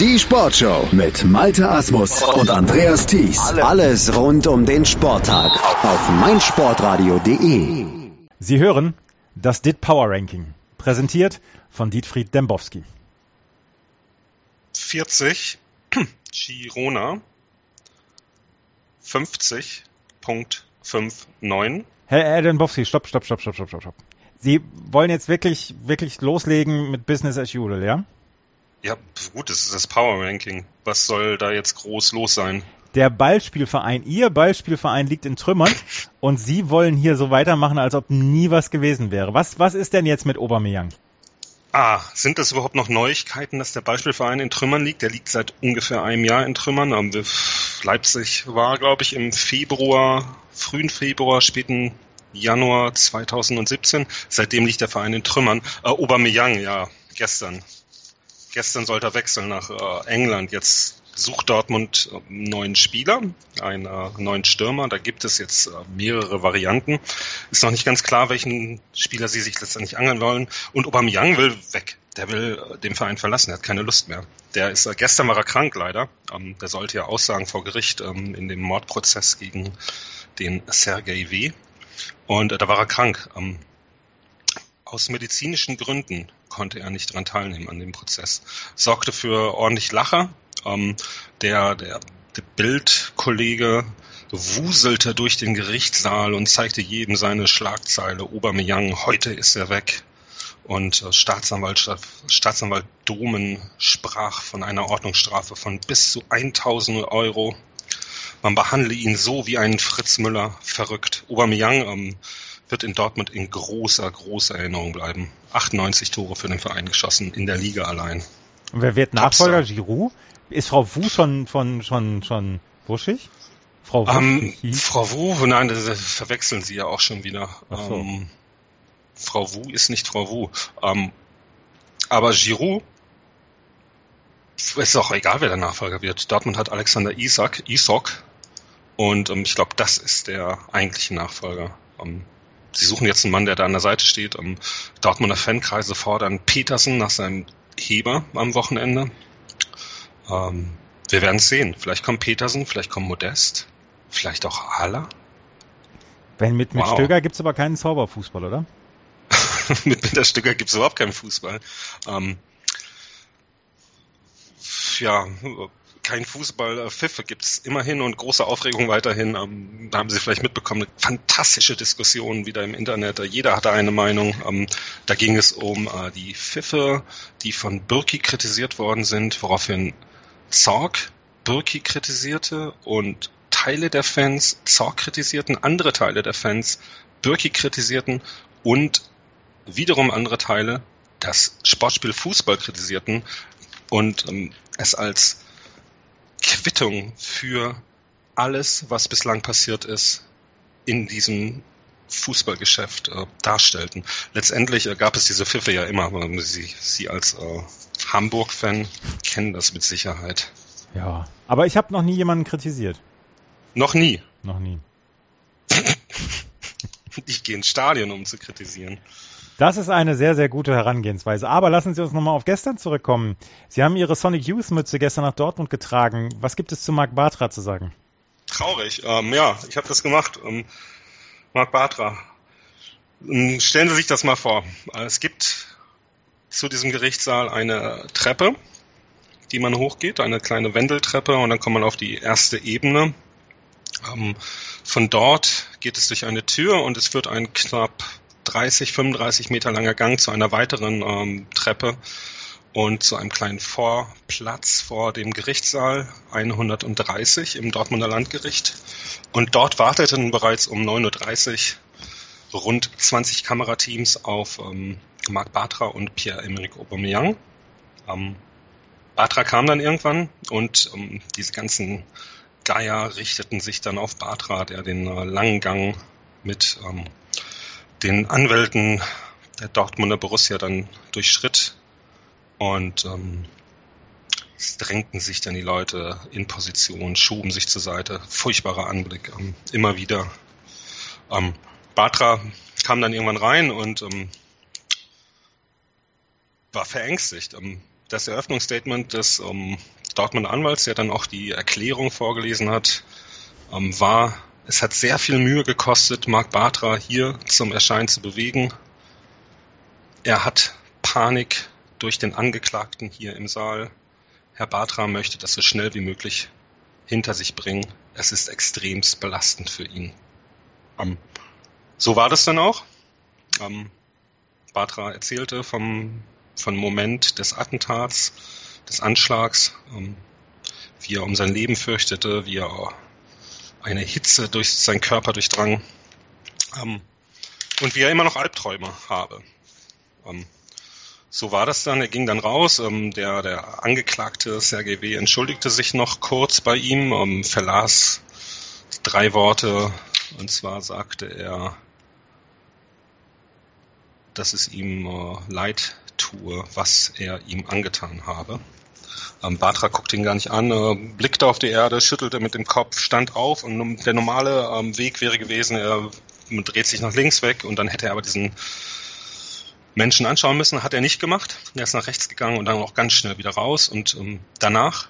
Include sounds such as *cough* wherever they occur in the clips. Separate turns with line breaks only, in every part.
Die Sportshow mit Malte Asmus und Andreas Thies. Alles rund um den Sporttag auf meinsportradio.de.
Sie hören das DIT Power Ranking, präsentiert von Dietfried Dembowski.
40 *clears throat* Girona 50.59.
Herr, Herr Dembowski, stopp, stopp, stopp, stopp, stopp, stopp. Sie wollen jetzt wirklich, wirklich loslegen mit Business as usual, ja?
Ja, gut, das ist das Power Ranking. Was soll da jetzt groß los sein?
Der Ballspielverein, Ihr Ballspielverein liegt in Trümmern und Sie wollen hier so weitermachen, als ob nie was gewesen wäre. Was, was ist denn jetzt mit Aubameyang?
Ah, sind das überhaupt noch Neuigkeiten, dass der Beispielverein in Trümmern liegt? Der liegt seit ungefähr einem Jahr in Trümmern. Leipzig war, glaube ich, im Februar, frühen Februar, späten Januar 2017. Seitdem liegt der Verein in Trümmern. Äh, Aubameyang, ja, gestern. Gestern sollte er wechseln nach äh, England. Jetzt sucht Dortmund einen neuen Spieler, einen äh, neuen Stürmer. Da gibt es jetzt äh, mehrere Varianten. Ist noch nicht ganz klar, welchen Spieler sie sich letztendlich angeln wollen. Und Aubameyang will weg. Der will äh, den Verein verlassen. Er hat keine Lust mehr. Der ist äh, gestern war er krank leider. Ähm, der sollte ja aussagen vor Gericht ähm, in dem Mordprozess gegen den Sergei W. Und äh, da war er krank. Ähm, aus medizinischen Gründen konnte er nicht dran teilnehmen an dem Prozess. Sorgte für ordentlich Lacher. Ähm, der, der, der Bildkollege wuselte durch den Gerichtssaal und zeigte jedem seine Schlagzeile. Obermeyang, heute ist er weg. Und äh, Staatsanwalt, Staatsanwalt Domen sprach von einer Ordnungsstrafe von bis zu 1000 Euro. Man behandle ihn so wie einen Fritz Müller, verrückt. Aubameyang ähm, wird in Dortmund in großer, großer Erinnerung bleiben. 98 Tore für den Verein geschossen, in der Liga allein.
Und wer wird Nachfolger? Giroud? Ist Frau Wu schon, schon, schon, schon wuschig?
Frau Wu? Ähm, Frau Wu, nein, das verwechseln Sie ja auch schon wieder. So. Ähm, Frau Wu ist nicht Frau Wu. Ähm, aber Giroud ist auch egal, wer der Nachfolger wird. Dortmund hat Alexander Isak, Isok, und ähm, ich glaube, das ist der eigentliche Nachfolger. Ähm, sie suchen jetzt einen Mann, der da an der Seite steht. Ähm, Dortmunder Fankreise fordern Petersen nach seinem Heber am Wochenende. Ähm, wir werden es sehen. Vielleicht kommt Petersen, vielleicht kommt Modest, vielleicht auch Ala.
Wenn mit, mit wow. Stöger gibt's aber keinen Zauberfußball, oder? *laughs*
mit Peter Stöger gibt's überhaupt keinen Fußball. Ähm, ja, kein Fußball. Äh, Pfiffe gibt's immerhin und große Aufregung weiterhin. Ähm, da haben Sie vielleicht mitbekommen, eine fantastische Diskussion wieder im Internet. Äh, jeder hatte eine Meinung. Ähm, da ging es um äh, die Pfiffe, die von Birki kritisiert worden sind, woraufhin Zorg Birki kritisierte und Teile der Fans Zorg kritisierten, andere Teile der Fans Birki kritisierten und wiederum andere Teile das Sportspiel Fußball kritisierten und ähm, es als Quittung für alles, was bislang passiert ist in diesem Fußballgeschäft äh, darstellten. Letztendlich äh, gab es diese Pfiffe ja immer. Sie, Sie als äh, Hamburg-Fan kennen das mit Sicherheit.
Ja, aber ich habe noch nie jemanden kritisiert.
Noch nie?
Noch nie. *laughs*
ich gehe ins Stadion, um zu kritisieren.
Das ist eine sehr, sehr gute Herangehensweise. Aber lassen Sie uns nochmal auf gestern zurückkommen. Sie haben Ihre Sonic Youth Mütze gestern nach Dortmund getragen. Was gibt es zu Marc Bartra zu sagen?
Traurig. Ähm, ja, ich habe das gemacht. Ähm, Marc Bartra. Ähm, stellen Sie sich das mal vor. Es gibt zu diesem Gerichtssaal eine Treppe, die man hochgeht, eine kleine Wendeltreppe und dann kommt man auf die erste Ebene. Ähm, von dort geht es durch eine Tür und es wird ein knapp 30, 35 Meter langer Gang zu einer weiteren ähm, Treppe und zu einem kleinen Vorplatz vor dem Gerichtssaal 130 im Dortmunder Landgericht. Und dort warteten bereits um 9.30 Uhr rund 20 Kamerateams auf ähm, Marc Bartra und Pierre-Emerick Aubameyang. Ähm, Bartra kam dann irgendwann und ähm, diese ganzen Geier richteten sich dann auf Bartra, der den äh, langen Gang mit ähm, den Anwälten der Dortmunder Borussia dann durchschritt und ähm, es drängten sich dann die Leute in Position, schoben sich zur Seite. Furchtbarer Anblick, ähm, immer wieder. Ähm, Batra kam dann irgendwann rein und ähm, war verängstigt. Ähm, das Eröffnungsstatement des ähm, Dortmunder Anwalts, der dann auch die Erklärung vorgelesen hat, ähm, war, es hat sehr viel Mühe gekostet, Marc Bartra hier zum Erscheinen zu bewegen. Er hat Panik durch den Angeklagten hier im Saal. Herr Bartra möchte das so schnell wie möglich hinter sich bringen. Es ist extremst belastend für ihn. Ähm, so war das dann auch. Ähm, Bartra erzählte vom, vom Moment des Attentats, des Anschlags, ähm, wie er um sein Leben fürchtete, wie er eine Hitze durch seinen Körper durchdrang ähm, und wie er immer noch Albträume habe. Ähm, so war das dann. Er ging dann raus. Ähm, der, der Angeklagte Sergei W. entschuldigte sich noch kurz bei ihm, ähm, verlas drei Worte. Und zwar sagte er, dass es ihm äh, leid tue, was er ihm angetan habe. Ähm, Batra guckte ihn gar nicht an, äh, blickte auf die Erde, schüttelte mit dem Kopf, stand auf und der normale ähm, Weg wäre gewesen, er dreht sich nach links weg und dann hätte er aber diesen Menschen anschauen müssen, hat er nicht gemacht. Er ist nach rechts gegangen und dann auch ganz schnell wieder raus und ähm, danach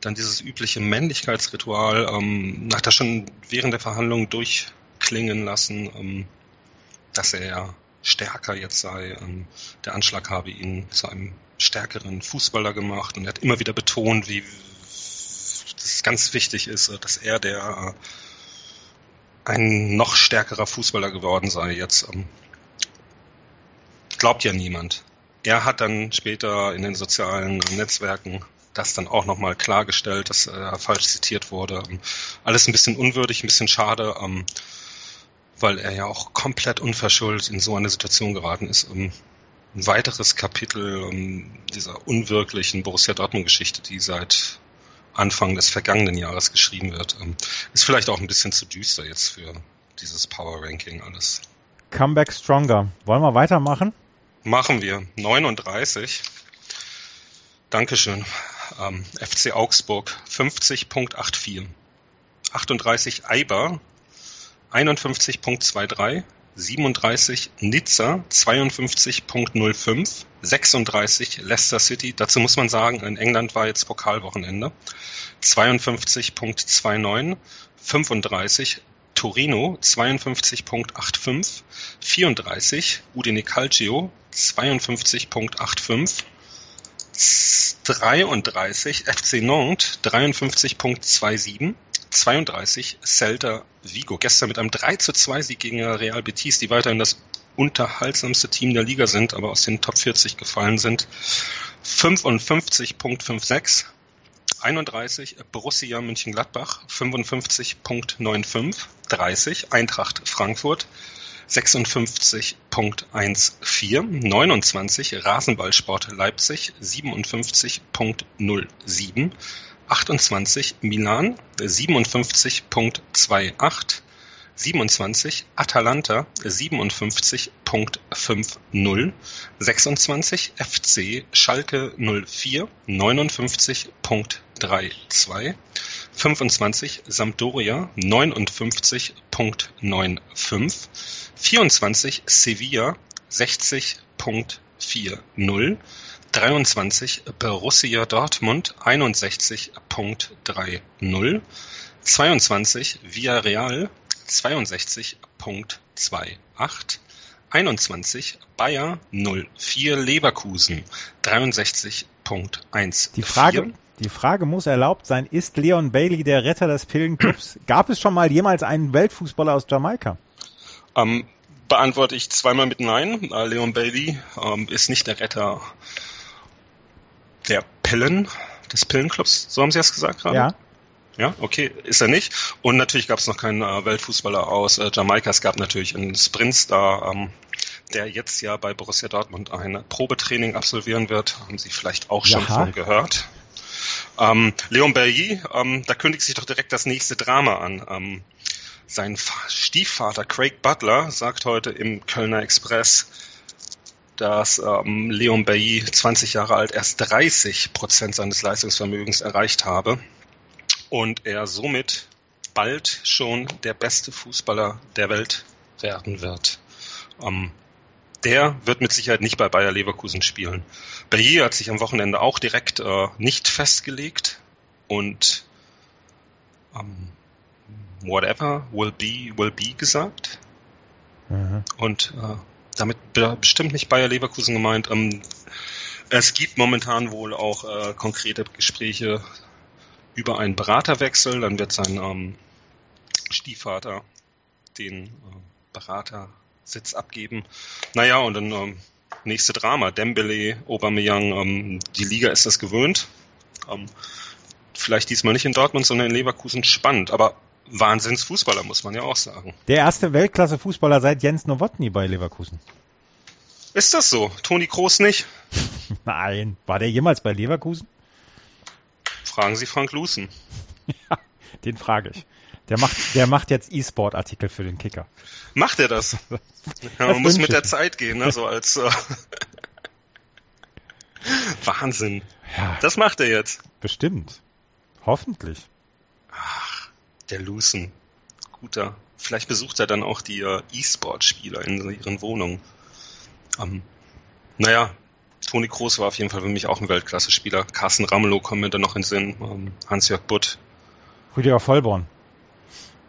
dann dieses übliche Männlichkeitsritual ähm, hat er schon während der Verhandlung durchklingen lassen, ähm, dass er stärker jetzt sei. Ähm, der Anschlag habe ihn zu einem stärkeren Fußballer gemacht und er hat immer wieder betont, wie es ganz wichtig ist, dass er der äh, ein noch stärkerer Fußballer geworden sei jetzt. Ähm, glaubt ja niemand. Er hat dann später in den sozialen Netzwerken das dann auch nochmal klargestellt, dass er falsch zitiert wurde. Ähm, alles ein bisschen unwürdig, ein bisschen schade, weil er ja auch komplett unverschuldet in so eine Situation geraten ist. Ähm, ein weiteres Kapitel dieser unwirklichen Borussia Dortmund-Geschichte, die seit Anfang des vergangenen Jahres geschrieben wird. Ist vielleicht auch ein bisschen zu düster jetzt für dieses Power Ranking alles.
Comeback Stronger. Wollen wir weitermachen?
Machen wir. 39. Dankeschön. Ähm, FC Augsburg 50.84. 38 Eiber 51.23. 37 Nizza 52.05. 36 Leicester City. Dazu muss man sagen, in England war jetzt Pokalwochenende. 52.29. 35 Torino 52.85, 34 Udine Calcio 52.85, 33 FC Nantes 53.27, 32 Celta Vigo. Gestern mit einem 3 zu 2 Sieg gegen Real Betis, die weiterhin das unterhaltsamste Team der Liga sind, aber aus den Top 40 gefallen sind. 55.56 31 Borussia Mönchengladbach 55.95, 30 Eintracht Frankfurt 56.14, 29 Rasenballsport Leipzig 57.07, 28 Milan 57.28, 27 Atalanta 57.50, 26 FC Schalke 04 59.32, 25 Sampdoria 59.95, 24 Sevilla 60.40, 23 Borussia Dortmund 61.30, 22 Villarreal 62.28, 21 Bayer 04 Leverkusen 63.14.
Die Frage, die Frage muss erlaubt sein, ist Leon Bailey der Retter des Pillenclubs? *clears throat* Gab es schon mal jemals einen Weltfußballer aus Jamaika?
Ähm, beantworte ich zweimal mit Nein. Äh, Leon Bailey ähm, ist nicht der Retter der Pillen, des Pillenclubs, so haben Sie es gesagt gerade?
Ja.
Ja, okay, ist er nicht. Und natürlich gab es noch keinen äh, Weltfußballer aus äh, Jamaika. Es gap natürlich einen Sprintstar, ähm, der jetzt ja bei Borussia Dortmund ein Probetraining absolvieren wird. Haben Sie vielleicht auch schon Jaha. von gehört. Ähm, Leon Bailly, ähm, da kündigt sich doch direkt das nächste Drama an. Ähm, sein Stiefvater Craig Butler sagt heute im Kölner Express, dass ähm, Leon Bailly 20 Jahre alt erst 30 Prozent seines Leistungsvermögens erreicht habe und er somit bald schon der beste Fußballer der Welt werden wird. Ähm, der wird mit Sicherheit nicht bei Bayer Leverkusen spielen. Bayer hat sich am Wochenende auch direkt äh, nicht festgelegt und ähm, whatever will be, will be gesagt. Mhm. Und äh, damit bestimmt nicht Bayer Leverkusen gemeint. Ähm, es gibt momentan wohl auch äh, konkrete Gespräche über einen Beraterwechsel. Dann wird sein ähm, Stiefvater den äh, Beratersitz abgeben. Naja, und dann ähm, nächste Drama. Dembele, Aubameyang, ähm, die Liga ist das gewöhnt. Ähm, vielleicht diesmal nicht in Dortmund, sondern in Leverkusen spannend. Aber Wahnsinnsfußballer, muss man ja auch sagen.
Der erste Weltklasse-Fußballer seit Jens Nowotny bei Leverkusen.
Ist das so? Toni Kroos nicht? *laughs*
Nein. War der jemals bei Leverkusen?
Fragen Sie Frank Lusen. *laughs*
ja, den frage ich. Der macht, der macht jetzt E-Sport-Artikel für den Kicker.
Macht er das? *laughs* ja, man muss mit der Zeit gehen, ne? so als äh Wahnsinn. Ja. Das macht er jetzt.
Bestimmt. Hoffentlich.
Ach, der Lusen. Guter. Vielleicht besucht er dann auch die äh, E-Sport-Spieler in ihren Wohnungen. Ähm, naja, Toni Kroos war auf jeden Fall für mich auch ein Weltklasse-Spieler. Carsten Ramelow kommt mir dann noch in den Sinn. Ähm, Hans-Jörg Butt.
Rüdiger Vollborn.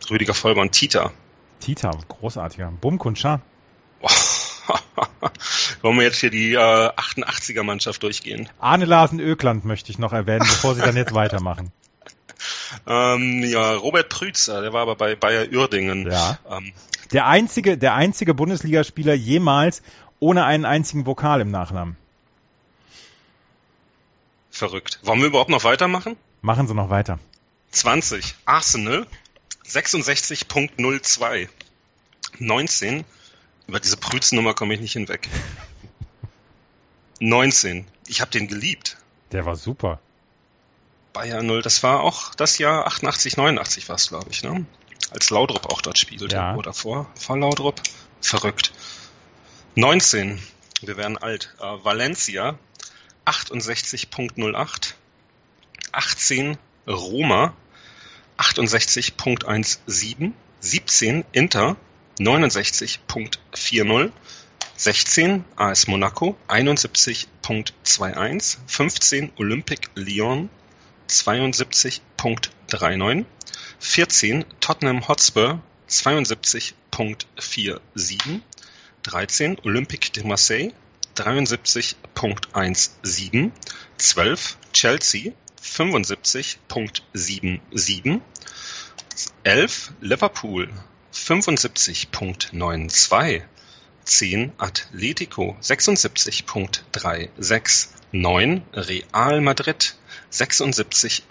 Rüdiger Vollborn. Tita.
Tita, großartiger. Bum. *laughs*
Wollen wir jetzt hier die äh, 88er Mannschaft durchgehen?
Arne Larsen Ökland möchte ich noch erwähnen, bevor Sie dann jetzt *laughs* weitermachen.
Ähm, ja, Robert Prützer, der war aber bei Bayer Uerdingen.
Ja. Ähm, der einzige, der einzige Bundesligaspieler jemals ohne einen einzigen Vokal im Nachnamen.
Verrückt. Wollen wir überhaupt noch weitermachen?
Machen Sie noch weiter.
20. Arsenal 66.02. 19. Über diese Prüznummer komme ich nicht hinweg. *laughs* 19. Ich habe den geliebt.
Der war super.
Bayern 0, das war auch das Jahr 88, 89 war es, glaube ich, ne? Als Laudrup auch dort spielte. Ja. Oder vor, vor Laudrup. Verrückt. 19. Wir werden alt. Äh, Valencia 68.08. 18 Roma 68.17. 17 Inter 69.40. 16 AS Monaco 71.21. 15 Olympique Lyon 72.39. 14 Tottenham Hotspur 72.47. 13 Olympique de Marseille 73.17. 12 Chelsea 75.77. 11 Liverpool 75.92. 10 Atletico 76.36. 9 Real Madrid 76.49.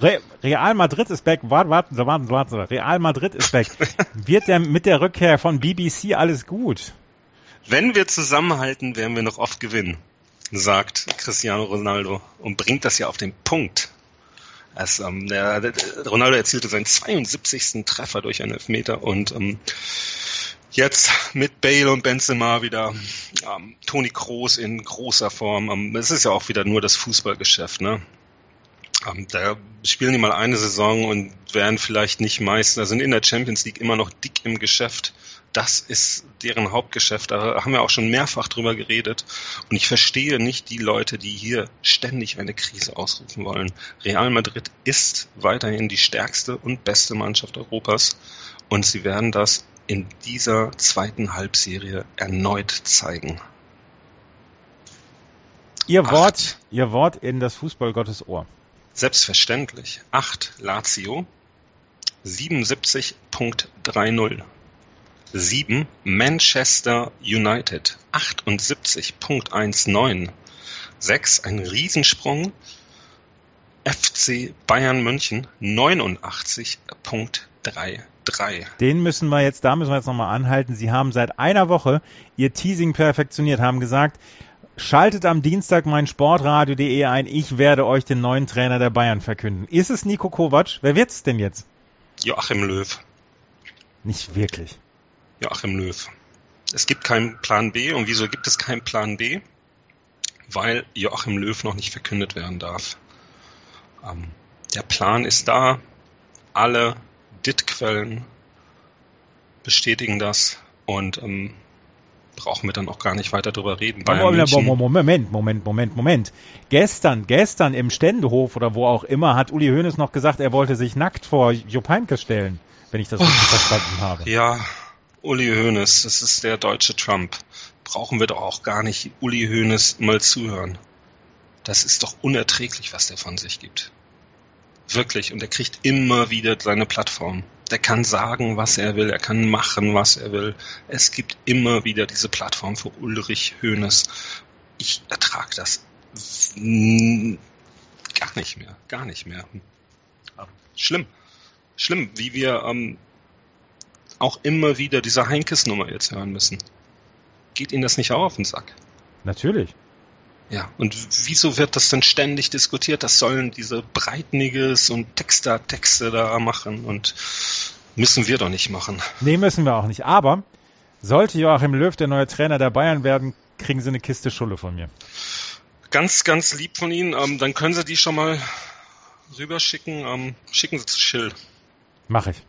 Re Real Madrid ist back. Warte, Sie, warten Sie. Real Madrid ist back. *laughs* Wird der mit der Rückkehr von BBC alles gut?
Wenn wir zusammenhalten, werden wir noch oft gewinnen, sagt Cristiano Ronaldo und bringt das ja auf den Punkt. Also, ähm, der, der, Ronaldo erzielte seinen 72. Treffer durch einen Elfmeter und ähm, jetzt mit Bale und Benzema wieder ähm, Toni Kroos in großer Form. Ähm, es ist ja auch wieder nur das Fußballgeschäft, ne? Ähm, da spielen die mal eine Saison und werden vielleicht nicht Meister, sind in der Champions League immer noch dick im Geschäft das ist deren Hauptgeschäft. Da haben wir auch schon mehrfach drüber geredet. Und ich verstehe nicht die Leute, die hier ständig eine Krise ausrufen wollen. Real Madrid ist weiterhin die stärkste und beste Mannschaft Europas. Und sie werden das in dieser zweiten Halbserie erneut zeigen.
Ihr Wort, Ihr Wort in das Fußballgottes Ohr.
Selbstverständlich. 8 Lazio, 77.30. 7 Manchester United 78.19. 6 ein Riesensprung. FC Bayern München 89.33.
Den müssen wir jetzt, da müssen wir jetzt nochmal anhalten. Sie haben seit einer Woche Ihr Teasing perfektioniert, haben gesagt, Schaltet am Dienstag mein Sportradio.de ein. Ich werde euch den neuen Trainer der Bayern verkünden. Ist es Nico Kovac? Wer wird's denn jetzt?
Joachim Löw.
Nicht wirklich.
Joachim Löw. Es gibt keinen Plan B. Und wieso gibt es keinen Plan B? Weil Joachim Löw noch nicht verkündet werden darf. Ähm, der Plan ist da. Alle DIT-Quellen bestätigen das. Und ähm, brauchen wir dann auch gar nicht weiter drüber reden.
Moment, Moment, Moment, Moment, Moment. Gestern, gestern im Ständehof oder wo auch immer hat Uli Hoeneß noch gesagt, er wollte sich nackt vor Jupp Heynckes stellen, wenn ich das richtig oh, verstanden habe.
Ja, Uli Hoeneß, das ist der deutsche Trump. Brauchen wir doch auch gar nicht Uli Hoeneß mal zuhören. Das ist doch unerträglich, was der von sich gibt. Wirklich. Und er kriegt immer wieder seine Plattform. Der kann sagen, was er will, er kann machen, was er will. Es gibt immer wieder diese Plattform für Ulrich Hoeneß. Ich ertrage das gar nicht mehr, gar nicht mehr. Schlimm, schlimm, wie wir ähm, auch immer wieder diese Heinkes-Nummer jetzt hören müssen. Geht Ihnen das nicht auch auf den Sack?
Natürlich.
Ja, und wieso wird das denn ständig diskutiert? Das sollen diese Breitniges und Texter-Texte da machen und müssen wir doch nicht machen.
Nee, müssen wir auch nicht. Aber sollte Joachim Löw der neue Trainer der Bayern werden, kriegen Sie eine Kiste Schulle von mir.
Ganz, ganz lieb von Ihnen. Ähm, dann können Sie die schon mal rüberschicken. Ähm, schicken Sie zu Schill.
Mach ich.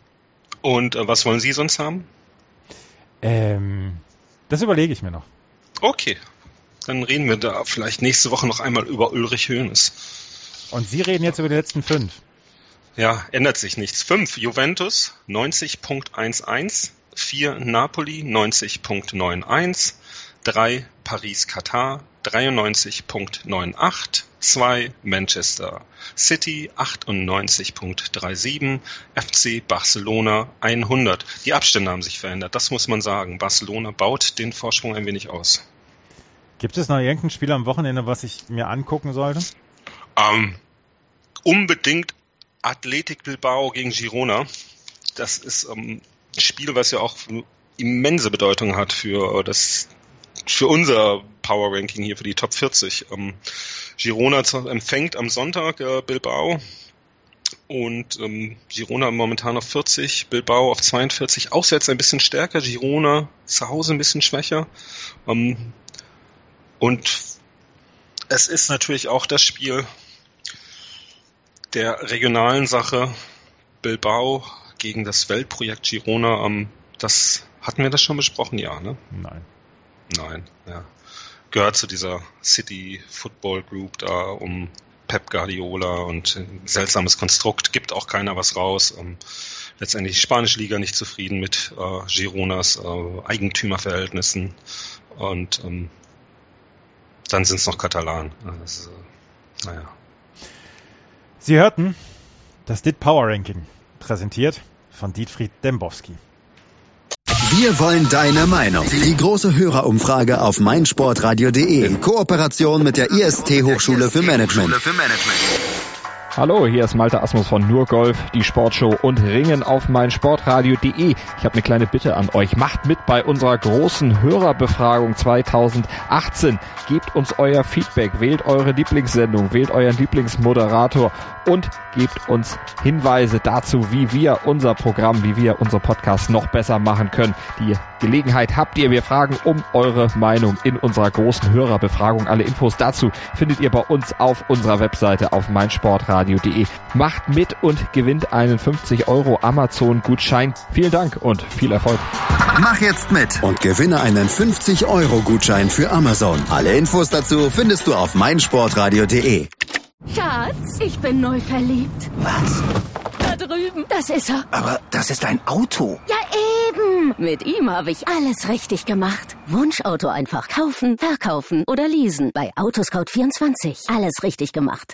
Und äh, was wollen Sie sonst haben?
Ähm, das überlege ich mir noch.
Okay, dann reden wir da vielleicht nächste Woche noch einmal über Ulrich Hoeneß.
Und Sie reden jetzt über die letzten fünf.
Ja, ändert sich nichts. Fünf Juventus 90.11, vier Napoli 90.91, drei Paris Katar 93.98, zwei Manchester City 98.37, FC Barcelona 100. Die Abstände haben sich verändert, das muss man sagen. Barcelona baut den Vorsprung ein wenig aus.
Gibt es noch irgendein Spiel am Wochenende, was ich mir angucken sollte?
Ähm, unbedingt Athletic Bilbao gegen Girona. Das ist ähm, ein Spiel, was ja auch immense Bedeutung hat für das für unser Power Ranking hier für die Top 40. Ähm, Girona empfängt am Sonntag äh, Bilbao und ähm, Girona momentan auf 40, Bilbao auf 42, auswärts ein bisschen stärker, Girona zu Hause ein bisschen schwächer. Ähm, und es ist natürlich auch das Spiel der regionalen Sache Bilbao gegen das Weltprojekt Girona. Ähm, das hatten wir das schon besprochen, ja, ne?
Nein.
Nein, ja. Gehört zu dieser City Football Group da um Pep Guardiola und seltsames Konstrukt, gibt auch keiner was raus. Ähm, letztendlich die spanische Liga nicht zufrieden mit äh, Gironas äh, Eigentümerverhältnissen und ähm, dann sind es noch Katalanen. Also, naja.
Sie hörten das DIT Power Ranking, präsentiert von Dietfried Dembowski.
Wir wollen deine Meinung. Die große Hörerumfrage auf meinsportradio.de in Kooperation mit der IST Hochschule für Management.
Hallo, hier ist Malte Asmus von Nurgolf, die Sportshow und Ringen auf meinsportradio.de. Ich habe eine kleine Bitte an euch. Macht mit bei unserer großen Hörerbefragung 2018. Gebt uns euer Feedback, wählt eure Lieblingssendung, wählt euren Lieblingsmoderator und gebt uns Hinweise dazu, wie wir unser Programm, wie wir unser Podcast noch besser machen können. Die Gelegenheit habt ihr. Wir fragen um eure Meinung in unserer großen Hörerbefragung. Alle Infos dazu findet ihr bei uns auf unserer Webseite auf meinsportradio.de. Macht mit und gewinnt einen 50 Euro Amazon Gutschein. Vielen Dank und viel Erfolg.
Mach jetzt mit und gewinne einen 50 Euro Gutschein für Amazon. Alle Infos dazu findest du auf meinsportradio.de.
Schatz, ich bin neu verliebt.
Was?
Da drüben. Das ist er.
Aber das ist ein Auto.
Ja, eben. Mit ihm habe ich alles richtig gemacht. Wunschauto einfach kaufen, verkaufen oder leasen. Bei Autoscout24. Alles richtig gemacht.